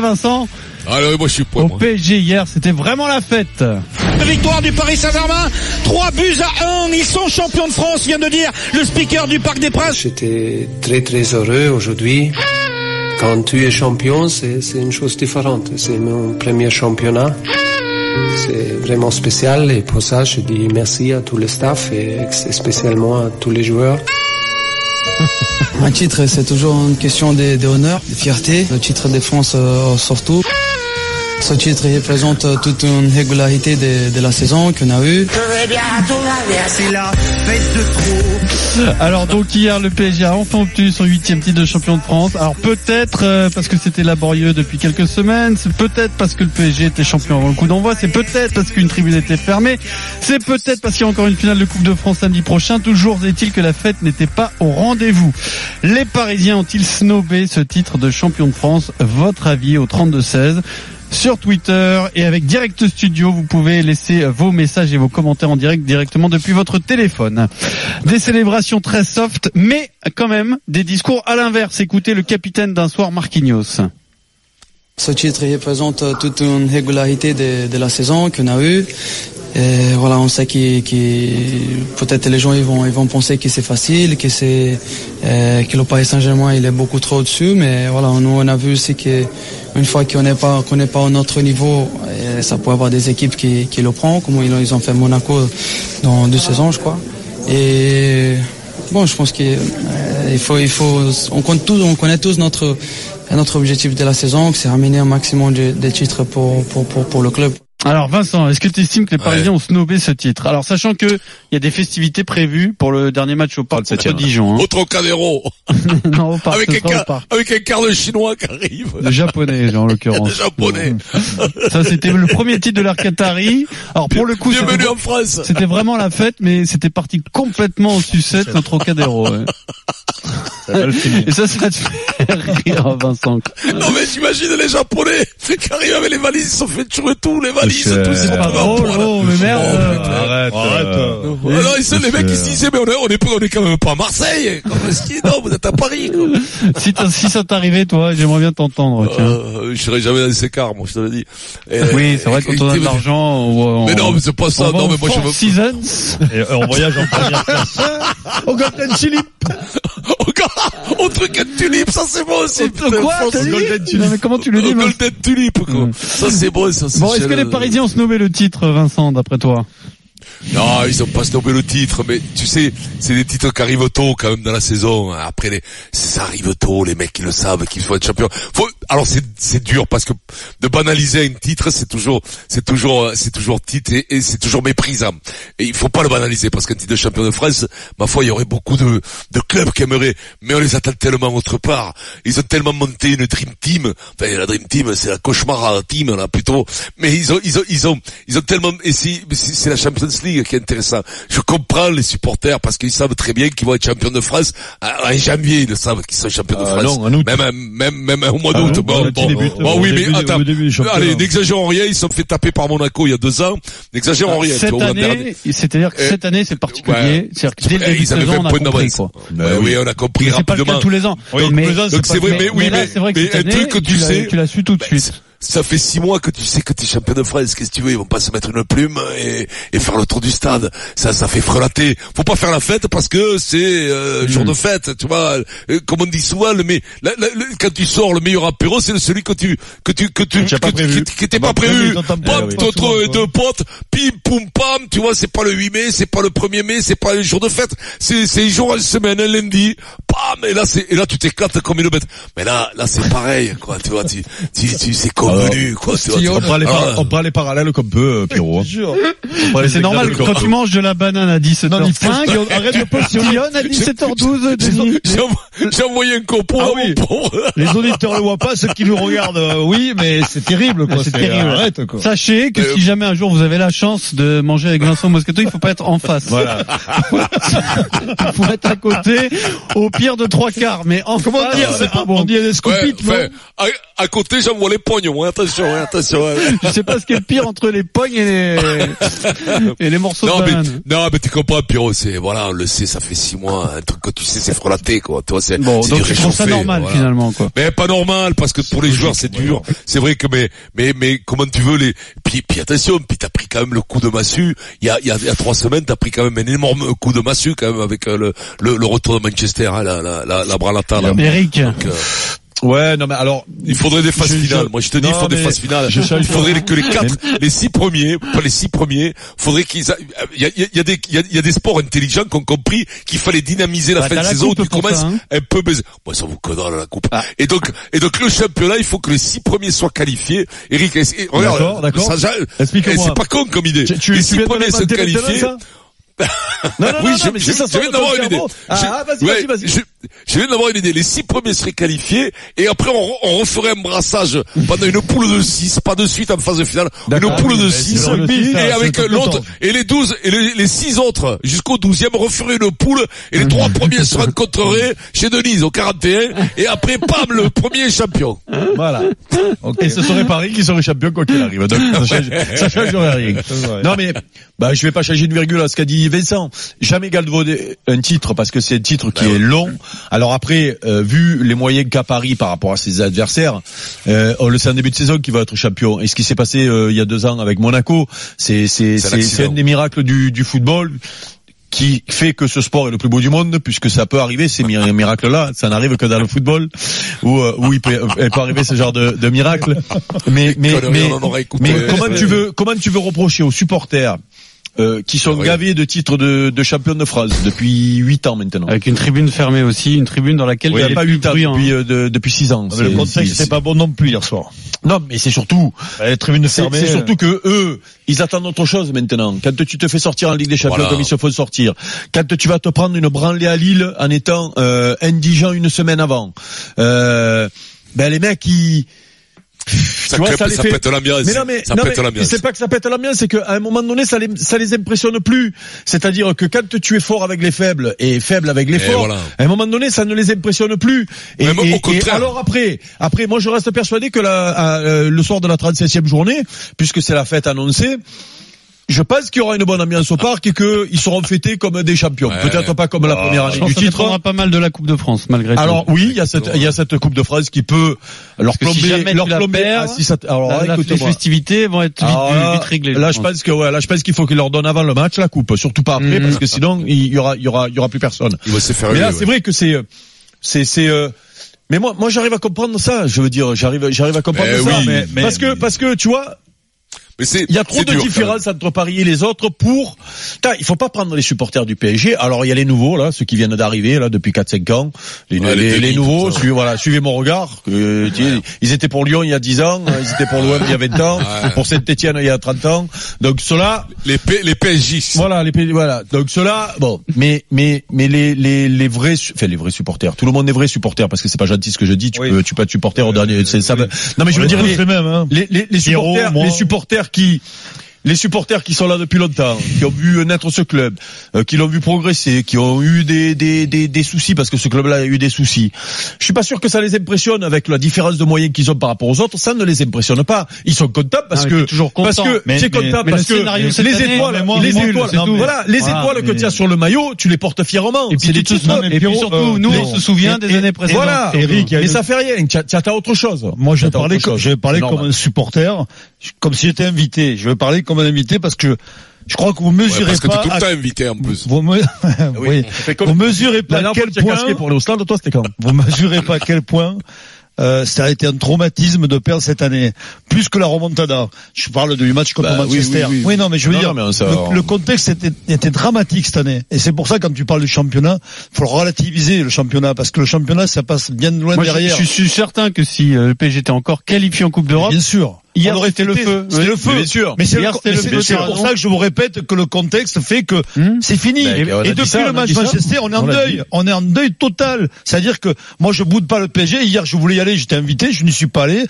Vincent Alors ah, moi je suis prêt. Au PSG hier, c'était vraiment la fête. Victoire du Paris Saint-Germain, 3 buts à 1, ils sont champions de France, vient de dire le speaker du Parc des Princes. J'étais très très heureux aujourd'hui. Quand tu es champion, c'est une chose différente. C'est mon premier championnat. C'est vraiment spécial et pour ça, je dis merci à tout le staff et spécialement à tous les joueurs. Un titre, c'est toujours une question d'honneur, de, fierté. Le titre de France euh, surtout. Ce titre représente toute une régularité de, la saison qu'on a eue. Alors donc hier le PSG a enfin obtenu son huitième titre de champion de France. Alors peut-être euh, parce que c'était laborieux depuis quelques semaines, c'est peut-être parce que le PSG était champion avant le coup d'envoi, c'est peut-être parce qu'une tribune était fermée, c'est peut-être parce qu'il y a encore une finale de Coupe de France samedi prochain. Toujours est-il que la fête n'était pas au rendez-vous. Les Parisiens ont-ils snobé ce titre de champion de France? Votre avis au 32-16 sur Twitter et avec Direct Studio, vous pouvez laisser vos messages et vos commentaires en direct directement depuis votre téléphone. Des célébrations très soft, mais quand même des discours à l'inverse. Écoutez le capitaine d'un soir Marquinhos. Ce titre représente toute une régularité de, la saison qu'on a eue. Voilà, on sait que, peut-être les gens ils vont ils vont penser que c'est facile, que c'est euh, que le Paris Saint-Germain il est beaucoup trop au-dessus, mais voilà, nous on a vu aussi que une fois qu'on n'est pas qu'on n'est pas au notre niveau, ça peut avoir des équipes qui, qui le prennent, comme ils, ont fait Monaco dans deux saisons, je crois. Et bon, je pense qu'il euh, faut il faut on compte tous, on connaît tous notre notre objectif de la saison, c'est ramener un maximum de, titres pour, pour, pour le club. Alors Vincent, est-ce que tu estimes que les Parisiens ont snobé ce titre? Alors sachant que il y a des festivités prévues pour le dernier match au Parc de Dijon. Hein. Autre Cadero. non, au parc, avec, un quart, avec un quart de chinois qui arrive. De japonais en l'occurrence. De japonais. Ça c'était le premier titre de l'Arcatari. Alors pour le coup, bienvenue en France. C'était vraiment la fête, mais c'était parti complètement en sucette notre Trocadéro. Ouais. Et ça, ça te fait rire, Vincent. Non mais j'imagine les Japonais qui arrivent avec les valises, ils sont fait tuer tout, les valises, tout. C'est pas drôle, oh, mais merde. Oh, arrête, arrête. Euh, non, ils les mecs, ils se disaient, mais on est, on est, on est quand même pas à Marseille. Non, vous êtes à Paris, quoi. Si, si ça t'arrivait, toi, j'aimerais bien t'entendre, tiens. Euh, je serais jamais dans ces cars, moi, je te l'ai dit. oui, c'est vrai, quand on a de l'argent, Mais non, mais c'est pas ça, non, mais moi, je veux... Seasons. Et on voyage en première classe. Au Golden Tulip. Au truc de tulipe, ça c'est bon aussi. Quoi Golden Tulip. mais comment tu le dis Golden Tulip, quoi. Ça c'est bon, ça Bon, est-ce que les Parisiens ont nommé le titre, Vincent, d'après toi? Non, ils ont pas stoppé le titre, mais tu sais, c'est des titres qui arrivent tôt quand même dans la saison. Après, les, ça arrive tôt, les mecs qui le savent, qu'ils être champions. Faut, alors c'est dur parce que de banaliser un titre, c'est toujours c'est toujours c'est toujours titre et, c'est toujours méprisant. Et il faut pas le banaliser parce qu'un titre de champion de France, ma foi, il y aurait beaucoup de clubs qui aimeraient, mais on les attend tellement autre part. Ils ont tellement monté une dream team. Enfin, la dream team, c'est la cauchemar team là plutôt. Mais ils ont ils ont ils ont ils ont tellement et c'est la Champions League qui est intéressant. Je comprends les supporters parce qu'ils savent très bien qu'ils vont être champions de France en janvier. Ils le savent qu'ils sont champions de euh, France. Non, même même même au mois d'août bon, bon, oui, mais attends. allez, n'exagérons rien. Ils se sont fait taper par Monaco il y a deux ans. N'exagérons rien. Cette année, c'est-à-dire que cette année, c'est particulier. C'est-à-dire que dès le ils avaient 20 points d'avance. Oui, on a compris rapidement. C'est pas le cas tous les ans. Mais c'est vrai, mais oui, mais un truc que tu sais. Tu l'as su tout de suite ça fait six mois que tu sais que tu es champion de France. Qu'est-ce que tu veux Ils vont pas se mettre une plume et, et, faire le tour du stade. Ça, ça fait frelater. Faut pas faire la fête parce que c'est euh, jour hmm. de fête, tu vois. Euh, comme on dit souvent, le, mais quand tu sors, le meilleur apéro, c'est celui que tu que tu que tu que, pas prévu. qui était pas prévu. Pam, deux potes, pim, poum, pam. Tu vois, c'est pas le 8 mai, c'est pas le 1er mai, c'est pas le jour de fête. C'est c'est jour en semaine, un lundi. Pam, et là c'est et là tu t'éclates comme une bête. Mais là là c'est pareil, quoi. Tu vois, tu tu, tu c'est quoi. on, prend les on prend les parallèles comme peut, euh, Pierrot. Hein. C'est normal, quand tu manges de la banane à 17h05, arrête de postillonne à 17h12, J'ai envoyé un copain ah oui. Les auditeurs le voient pas, ceux qui nous regardent, euh, oui, mais c'est terrible, quoi. C'est terrible. Arrête, quoi. Sachez que si jamais un jour vous avez la chance de manger avec Vincent Moscato, il faut pas être en face. Voilà. il faut être à côté, au pire de trois quarts, mais en Comment dire, c'est pas bon. On dit à, à côté, j'envoie les pognes, ouais, attention, ouais, attention. ouais. Je sais pas ce qui est le pire entre les pognes et les, et les morceaux Non de mais, banane. non mais tu comprends Pierrot, c'est, voilà, on le sait, ça fait six mois, un truc que tu sais, c'est frelaté, quoi. Toi, c'est, Bon, c'est donc je trouve ça normal voilà. finalement quoi. Mais pas normal parce que pour les joueurs c'est dur. C'est vrai que mais mais mais comment tu veux les puis puis attention puis t'as pris quand même le coup de massue. Il y a il y a, il y a trois semaines t'as pris quand même un énorme coup de massue quand même avec euh, le le, le retour de Manchester hein, la la la, la branlata là. Eric, Donc, euh, Ouais, non mais alors, il faudrait des phases Je- je- finales. Moi je te dis il faut des phases finales. je- je- il faudrait que les quatre les six premiers pas les six premiers faudrait qu'ils a- il y a, il y a- il y a des il y a, il y a des sports intelligents qui ont compris qu'il fallait dynamiser la Bah, fin de saison. Tu commences hein. un peu baiser. Moi ça vous connaît la coupe. Ah. Et donc et donc le championnat il faut que les six premiers soient qualifiés. Eric, et- regarde, D'accord, Explique-moi. eh, C'est pas con comme idée. tu, tu, les six premiers sont qualifiés. Non, non, oui, non, je, mais je- c'est ça, je de d'avoir une idée. Ah, Je- vas-y, vas-y, vas-y. Je, viens d'avoir une idée. Les six premiers seraient qualifiés et après on, re- on referait un brassage pendant une poule de six, pas de suite en phase finale, une poule de mais six c'est le rugby, et ça, avec l'autre et les douze et les, les six autres jusqu'au douzième referaient une poule et les trois premiers se rencontreraient chez Denise au 41 et après pam le premier est champion. Voilà. Et ce serait Paris qui serait champion quoi qu'il arrive. Donc, ça change, ça changerait rien. Non mais, bah, je vais pas changer une virgule à ce qu'a dit Vincent. Jamais galvauder un titre parce que c'est un titre qui est long. Alors après, euh, vu les moyens qu'a Paris par rapport à ses adversaires, euh, on le sait en début de saison qu'il va être champion. Et ce qui s'est passé euh, il y a deux ans avec Monaco, c'est c'est C'est un des miracles du, du football qui fait que ce sport est le plus beau du monde, puisque ça peut arriver ces mir- miracles-là, ça n'arrive que dans le football, où, euh, où il, peut, il peut arriver ce genre de, de miracle. Mais, mais, mais, mais comment tu veux, comment tu veux reprocher aux supporters euh, qui sont gavés de titres de, de champion de France depuis huit ans maintenant. avec une tribune fermée aussi, une tribune dans laquelle Oui, il n'y a pas plus huit ans, bruyant, depuis, hein. euh, de- depuis six ans. Mais le contexte c'est- pas bon non plus hier soir. Non, mais c'est surtout, Les tribunes fermées. c'est surtout que eux, ils attendent autre chose maintenant. Quand tu te fais sortir en Ligue des Champions Voilà. comme ils se font sortir, quand tu vas te prendre une branlée à Lille en étant euh, indigent une semaine avant, euh, ben les mecs ils Ça, vois, crée- ça les ça fait- pète l'ambiance. mais non, mais, ça non, pète mais l'ambiance. c'est pas que ça pète l'ambiance, c'est qu'à un moment donné, ça les, ça les impressionne plus. C'est-à-dire que quand tu es fort avec les faibles et faible avec les Et forts, voilà. à un moment donné, ça ne les impressionne plus. Et, Même au et- et contraire. alors après, après, moi je reste persuadé que la, euh, le soir de la 37e journée, puisque c'est la fête annoncée, je pense qu'il y aura une bonne ambiance au parc et qu'ils seront fêtés comme des champions. Ouais. Peut-être pas comme la première Je année pense du que ça titre. dépendra pas mal de la Coupe de France, malgré tout. Alors oui, il y a cette, il y a cette Coupe de France qui peut leur si plomber, jamais leur plomber. ah, si ça- alors La- la- les festivités vont être vite, Alors là, vite réglées. Là, je pense que ouais, là, je pense qu'il faut qu'il leur donne avant le match la coupe, surtout pas après, Mhm. parce que sinon il y aura, il y aura, il y aura plus personne. Il va se faire Mais là, c'est vrai que c'est, c'est, c'est. euh, mais moi, moi, j'arrive à comprendre ça. Je veux dire, j'arrive, j'arrive à comprendre Eh ça. oui, mais, mais- parce que, parce que, tu vois, Mais c'est, il y a trop de dur, différences entre Paris et les autres pour. Putain, il faut pas prendre les supporters du PSG. Alors il y a les nouveaux là, ceux qui viennent d'arriver là depuis 4-5 ans. Les, Ouais, les, les les nouveaux, suivez, voilà, suivez mon regard. Euh, Ils étaient pour Lyon il y a 10 ans, ils étaient pour l'OM il y a 20 ans, Ouais. pour Saint-Etienne il y a 30 ans. Donc cela. Les, P, les PSG. voilà, les voilà. Donc cela, bon, mais mais mais les les les vrais, enfin les vrais supporters. Tout le monde est vrai supporter parce que c'est pas gentil ce que je dis. Tu Oui. peux tu peux être supporter au dernier. c'est ça. va- Non mais je veux dire les, les mêmes, hein. les, les, les Pierrot, supporters, les supporters qui, les supporters qui sont là depuis longtemps, qui ont vu naître ce club, euh, qui l'ont vu progresser, qui ont eu des, des, des, des soucis parce que ce club-là a eu des soucis. Je suis pas sûr que ça les impressionne avec la différence de moyens qu'ils ont par rapport aux autres. Ça ne les impressionne pas. Ils sont contents parce mais que toujours parce content. que Mais- c'est mais parce le que les année, étoiles, moi, les étoiles, tout. voilà, les Voilà, étoiles que tu as sur le maillot, tu les portes fièrement. Et puis, des titres. non, et puis surtout, euh, nous, on se souvient et- des années précédentes. Voilà. Eric, mais ça fait rien. Tu as, tu as autre chose. Moi, je vais T'as parler, comme, je comme un supporter, comme si j'étais invité. Je vais parler comme un invité parce que je crois que vous Ouais, mesurez parce que t'es pas. tout le à- temps invité en plus. Vous, me... oui. comme- vous mesurez pas à quel point. casqué pour aller au stade, toi, c'était quand Vous mesurez pas à quel point. euh, ça a été un traumatisme de perdre cette année, plus que la remontada. Je parle du match contre Bah, oui, Manchester. oui, oui. non, mais je veux Non, dire, non, le, le contexte était, était dramatique cette année, et c'est pour ça quand tu parles du championnat, faut relativiser le championnat parce que le championnat ça passe bien loin Moi, je, derrière. je suis certain que si euh, le PSG était encore qualifié en Coupe d'Europe, Bien sûr. Hier, On aurait c'était le feu. C'était le feu. mais bien sûr. Mais c'est mais pour ça que je vous répète que le contexte fait que Hmm c'est fini. Mais Et, depuis ça, le match. Manchester, on est en On deuil. On est en deuil total. C'est-à-dire que moi, je boude pas le PSG. Hier, je voulais y aller, j'étais invité, je n'y suis pas allé.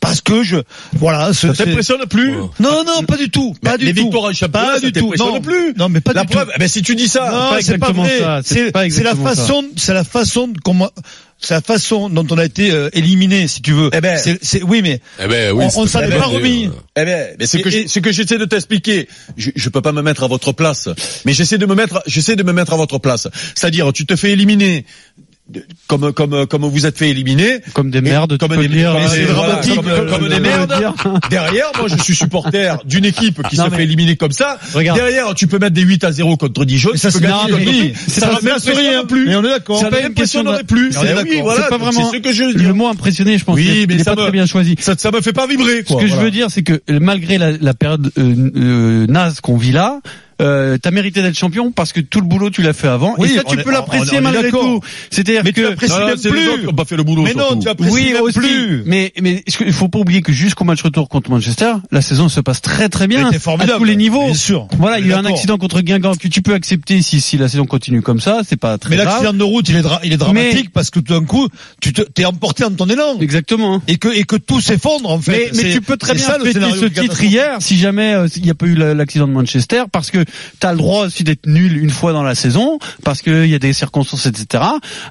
Parce que je, voilà, Ça t'impressionne plus Non, non, pas du tout, Mais pas du les tout. victoires en championnat, pas du tout. Non, plus non, mais pas La du preuve, tout. eh ben si tu dis ça, Non, pas c'est pas exactement vrai. ça, c'est pas la façon, c'est la façon de comment. C'est la façon dont on a été euh, éliminé, si tu veux. Eh ben. c'est, c'est- oui, mais Eh ben, oui, on, on c'est s'en est pas remis. Eh ben, mais ce Et- que je- ce que j'essaie de t'expliquer, je, je peux pas me mettre à votre place, mais j'essaie de me mettre, j'essaie de me mettre à votre place. C'est-à-dire, tu te fais éliminer. De- Comme comme comme vous êtes fait éliminer Comme des merdes, comme des, dire. comme des- c'est voilà, comme, comme des merdes derrière moi je suis supporter d'une équipe qui Non, se mais- fait éliminer comme ça Regarde. derrière tu peux mettre des 8 à 0 contre Dijon ça, tu peux c'est gagner mais lui. c'est ça pas- m'impressionne plus Mais on est d'accord. ça C'est pas une question m'impressionnerait plus On est d'accord. oui voilà c'est pas vraiment c'est ce que je veux dire le mot impressionné, je pense. Oui, mais ça pas très bien choisi. ça, ça me fait pas vibrer Ce que je veux dire, c'est que euh, malgré la, la période euh, euh, naze qu'on vit là, euh, t'as mérité d'être champion parce que tout le boulot tu l'as fait avant. Oui, et ça, tu est- peux l'apprécier malgré tout. C'est-à-dire Mais tu que l'apprécies Non, non, même les plus. autres ont pas fait le boulot Mais non, tu apprécies oui même aussi, plus. mais mais que- il faut pas oublier que jusqu'au match retour contre Manchester, la saison se passe très très bien Mais à tous les niveaux. Bien sûr. Voilà, il y a eu un accident contre Guingamp que tu peux accepter si si la saison continue comme ça, c'est pas très Mais grave. l'accident de route, il est, il est dramatique parce que tout d'un coup, tu te, t'es emporté dans ton élan. Exactement. hein. Et que, et que tout s'effondre, en fait. Mais, mais tu peux très bien fêter ce titre hier si jamais euh, il n'y a pas eu la- l'accident de Manchester parce que tu as le droit aussi d'être nul une fois dans la saison parce qu'il y a des circonstances etc.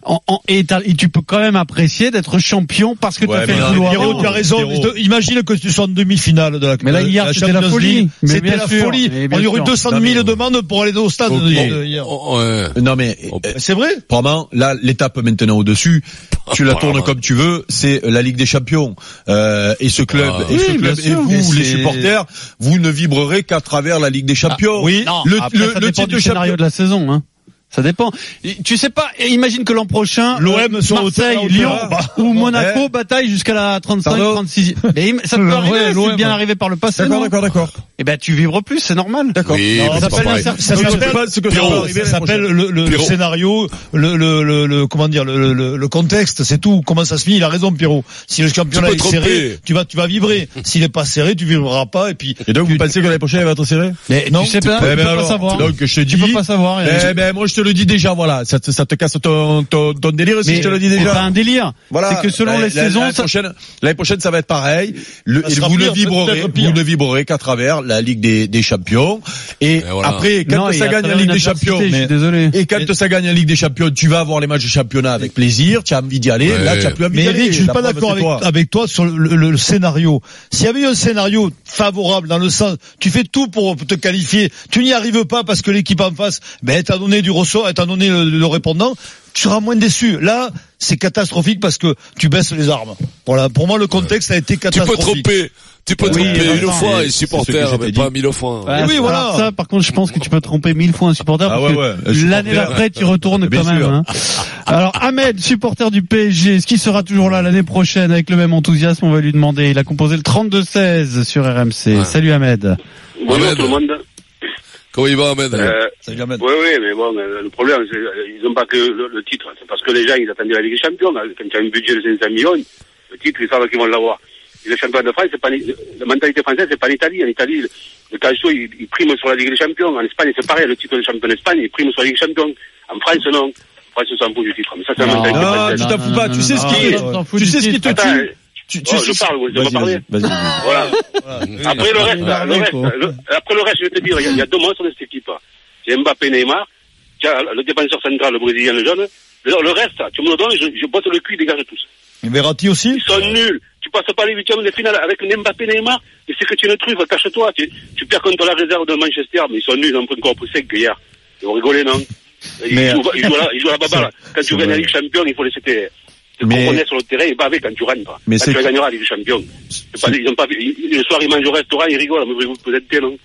En- en- et, t'as- et tu peux quand même apprécier d'être champion parce que tu Ouais, as fait le avant. tu as raison. Imagine que tu sois en demi-finale de la Mais là, de hier, c'était la Champions folie. C'était bien la sûr. folie. On y aurait sûr. 200 Non, 000 mais- demandes pour aller au stade hier. Oh, ouais. Non mais Oh, euh, C'est vrai. Vraiment, là, l'étape maintenant au-dessus, tu la tournes comme tu veux, c'est la Ligue des Champions. Euh, et ce club, Ah. et ce Oui, bien club, et sûr. vous, les supporters, vous ne vibrerez qu'à travers la Ligue des Champions. oui. Non, le, après, le, ça le dépend titre du de scénario de la saison. Hein. Ça dépend. Tu sais pas, imagine que l'an prochain, L'OM euh, soit au Marseille, au Lyon. Bah, ou Monaco ouais. bataille jusqu'à la 35, Pardon 36. Mais ça peut Ouais, arriver, c'est bien arrivé par le passé. D'accord, d'accord, d'accord. Eh ben tu vibres plus, c'est normal. D'accord. Oui, ça s'appelle le, le, le scénario, le, le, le, le- comment dire, le, le, le contexte, c'est tout. Comment ça se finit Il a raison, Pierrot. Si le championnat est serré, tu vas, tu vas vibrer. S'il est pas serré, tu vibreras pas. Et puis, Et donc, vous pensez que l'année prochaine, elle va être serrée? Mais Non, tu sais pas, tu peux pas savoir. Donc, je te dis. Tu peux pas savoir. Eh ben, moi, je te le dis déjà, voilà. Ça te, ça te casse ton, ton, ton délire si mais je te le dis c'est déjà. pas un délire. Voilà. C'est que selon les saisons, l'année prochaine, l'année prochaine, ça va être pareil. Le, vous ne vibrerez, vous ne vibrerez qu'à travers la Ligue des, des Champions. Et, voilà. après, quand Non, ça gagne la Ligue des Champions, Je suis mais- désolé. et quand ça gagne la Ligue des Champions, tu vas avoir les matchs de championnat avec plaisir, tu as envie d'y aller, Ouais. là, tu as plus envie mais d'y aller. Eric, je suis pas d'accord c'est avec, toi. avec toi sur le, le- le scénario. S'il y avait eu un scénario favorable dans le sens, tu fais tout pour te qualifier, tu n'y arrives pas parce que l'équipe en face, ben, t'a donné du ressort, t'a donné le, le répondant, tu seras moins déçu. Là, c'est catastrophique parce que tu baisses les armes. Voilà. Pour moi, le contexte a été Tu peux catastrophique. tromper. Tu peux Oui, tromper une fois un supporter, mais pas mille fois. Ouais, oui, alors voilà. Ça, par contre, je pense que tu peux tromper mille fois un supporter. Ah ouais, ouais. L'année d'après, tu retournes quand même. hein. Alors, Ahmed, supporter du PSG, est-ce qu'il sera toujours là l'année prochaine avec le même enthousiasme? On va lui demander. Il a composé le 32-16 sur RMC. Ouais. Salut Ahmed. Bonjour Ahmed. tout le monde. Comment il va, Ahmed Euh, Salut, Ahmed. oui, oui, mais bon, euh, le problème, c'est euh, ils n'ont pas que le, le titre. C'est parce que les gens, ils attendaient la Ligue des Champions. là. Quand il y a un budget de 500 millions, le titre, ils savent qu'ils vont l'avoir. Et le championnat de France, c'est pas, la mentalité française, c'est pas l'Italie. En Italie, le, calcio, il, il prime sur la Ligue des Champions. En Espagne, c'est pareil. Le titre de champion d'Espagne, il prime sur la Ligue des Champions. En France, non. En France, on s'en fout du titre. Mais ça, c'est la Non, mentalité Non, française. tu t'en fous pas. Tu sais ce non, qui, non, non, tu sais ce qui te tue. Tu, tu oh, sais je parle, vous, je vais parler. Voilà. Après le reste, il le est reste, le- après le reste, je vais te dire, il y a, il y a deux monstres de cette équipe. C'est Mbappé Neymar, tu as le défenseur central, le Brésilien, le jeune. Le, le reste, tu me le donnes, je, je botte le cul, dégage tous. Et Verratti aussi Ils sont nuls. Tu passes pas les huitièmes de finale avec Mbappé Neymar, et c'est que tu es une truffe, cache-toi. Tu, tu perds contre la réserve de Manchester, mais ils sont nuls, ils ont pris encore plus sec que hier. Ils ont rigolé, non? Ils jouent, ils jouent à la, ils jouent la baballe. Quand tu gagnes la. Ligue Champion, il faut laisser tes, te Mais- compromettre sur le terrain et baver quand tu rentres. Mais quand tu gagneras la Ligue Champion. C'est Pas, ils ont pas, le soir, ils mangent au restaurant, ils rigolent, mais vous, vous êtes non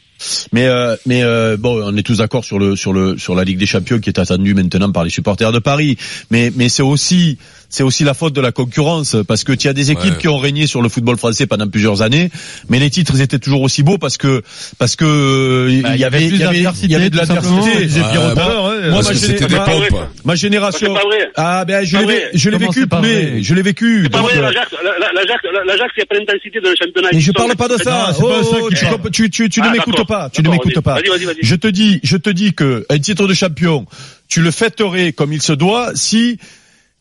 Mais euh, mais euh, bon, on est tous d'accord sur le sur le sur la Ligue des Champions qui est attendue maintenant par les supporters de Paris. Mais mais c'est aussi c'est aussi la faute de la concurrence parce que tu as des équipes Ouais. qui ont régné sur le football français pendant plusieurs années, mais les titres ils étaient toujours aussi beaux parce que parce que euh, Bah, il y avait il y avait il y avait de l'adversité. à bah, ouais. Moi, Parce ma que c'était des géné- pompes. Ma génération. Ah ben je l'ai je l'ai vécu vrai je l'ai vécu. C'est pas vrai, euh, l'Ajax, la- la- l'Ajax, la- l'Ajax, il n'y a pas d'intensité dans le championnat. mais Ils je parle pas de ça. Non, c'est pas ça Oh, tu, ne Ah, m'écoutes pas. Tu ne m'écoutes pas. Je te dis, je te dis que un titre de champion, tu le fêterais comme il se doit si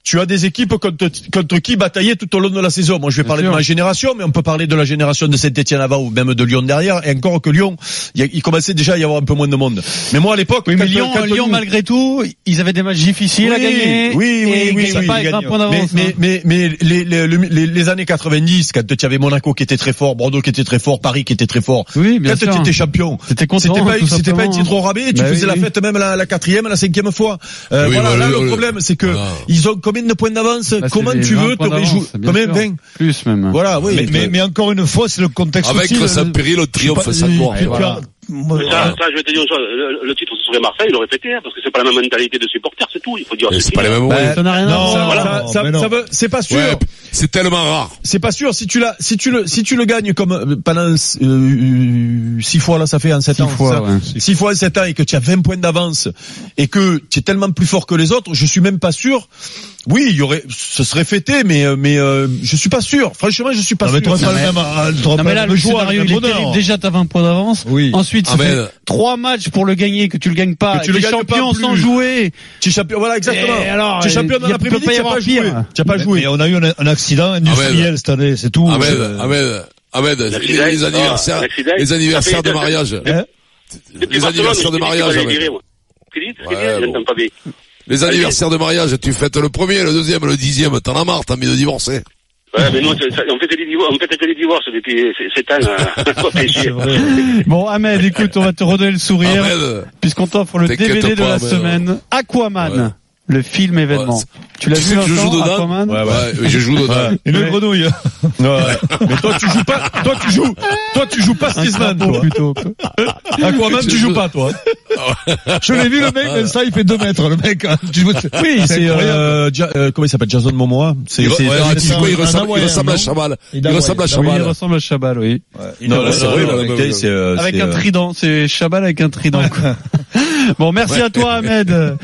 tu as des équipes contre, contre qui batailler tout au long de la saison. Moi, je vais Bien parler sûr. de ma génération, mais on peut parler de la génération de Saint-Etienne avant ou même de Lyon derrière. Et encore que Lyon, il, commençait déjà à y avoir un peu moins de monde. Mais moi, à l'époque, Oui, Lyon, quand Lyon, malgré tout, ils avaient des matchs difficiles à gagner. Oui, oui, et oui, oui, pas avec. Mais, hein. mais, mais, mais les, les, le- les, les années 90, quand tu avais Monaco qui était très fort, Bordeaux qui était très fort, Paris qui était très fort. Oui, bien quand tu étais champion, C'était content, c'était pas, c'était pas un titre au rabais, tu Bah faisais oui, la oui. fête même la, la quatrième, la cinquième fois. Euh, Oui, voilà, bah, là, le- problème, c'est que ils ont combien de points d'avance? Bah, Comment tu veux 20 points te réjouir? d'avance, bien Combien? sûr. 20? Plus même. Voilà, oui. Mais, mais, mais encore une fois, c'est le contexte Avec aussi. le le- le triomphe tu- sans moi, Mais ça, ça, je vais te dire une chose, le, le titre, ce serait Marseille, il aurait pété, hein, parce que c'est pas la même mentalité de supporters, c'est tout, il faut dire. C'est pas les mêmes Bah, ouais. Ça n'a rien à Non, voilà. ça, ça, mais non. ça veut- c'est pas sûr. Ouais, c'est tellement rare. C'est pas sûr. Si tu l'as, si tu le, si tu le gagnes comme euh, pendant euh, six fois là, ça fait en sept Six ans. fois, ça. ouais. Six fois en sept ans et que tu as 20 points d'avance et que tu es tellement plus fort que les autres, je suis même pas sûr. Oui, il y aurait, ce serait fêté, mais euh, mais euh, je suis pas sûr. Franchement, je suis pas Non, mais sûr. t'aurais pas le même, euh, t'aurais Non pas mais là le le scénario le il est terrible. Déjà t'as 20 points d'avance. Oui. Ensuite ça Ah, fait trois matchs pour le gagner que tu le gagnes pas. Que tu le Les pas champions sans jouer. Tu es champion, voilà exactement. Et alors, tu es champion dans il y a- l'après-midi, tu n'as pas joué. Tu as pas joué. On a eu un, un accident industriel cette année, c'est tout. Ahmed, Euh, Ahmed, Ahmed, les, anniversaires, ah, l'accident, les anniversaires de mariage. Hein Depuis Les anniversaires de mariage. Les anniversaires de mariage, tu fêtes le premier, le deuxième, le dixième, t'en as marre, t'as envie de divorcer. Ouais, mais ça- on fait des divorces, on fait des divorces depuis 7 ans, euh. Bon Ahmed, écoute, on va te redonner le sourire puisqu'on t'offre le DVD de la semaine Aquaman, Ouais. Le film événement. Ouais, tu l'as vu que je joue Aquaman? Ouais, ouais, je joue dedans. Une Ouais. grenouille. Ouais. Mais toi, tu joues pas. Toi, tu joues. Toi, tu joues pas crapaud toi. plutôt. Aquaman, tu joues pas, toi. Je l'ai vu le mec, ça il fait deux mètres le mec. hein. Oui, c'est euh, Ja- euh, comment il s'appelle Jason Momoa? C'est Il, c'est- il ressemble, il Hawaïen, ressemble à Chabal. Il ressemble à. Oui, il ressemble à Chabal, oui. Non, là, c'est vrai, ouais. c'est euh, Avec un euh, trident, c'est Chabal avec un trident. quoi. bon, merci à toi Ahmed.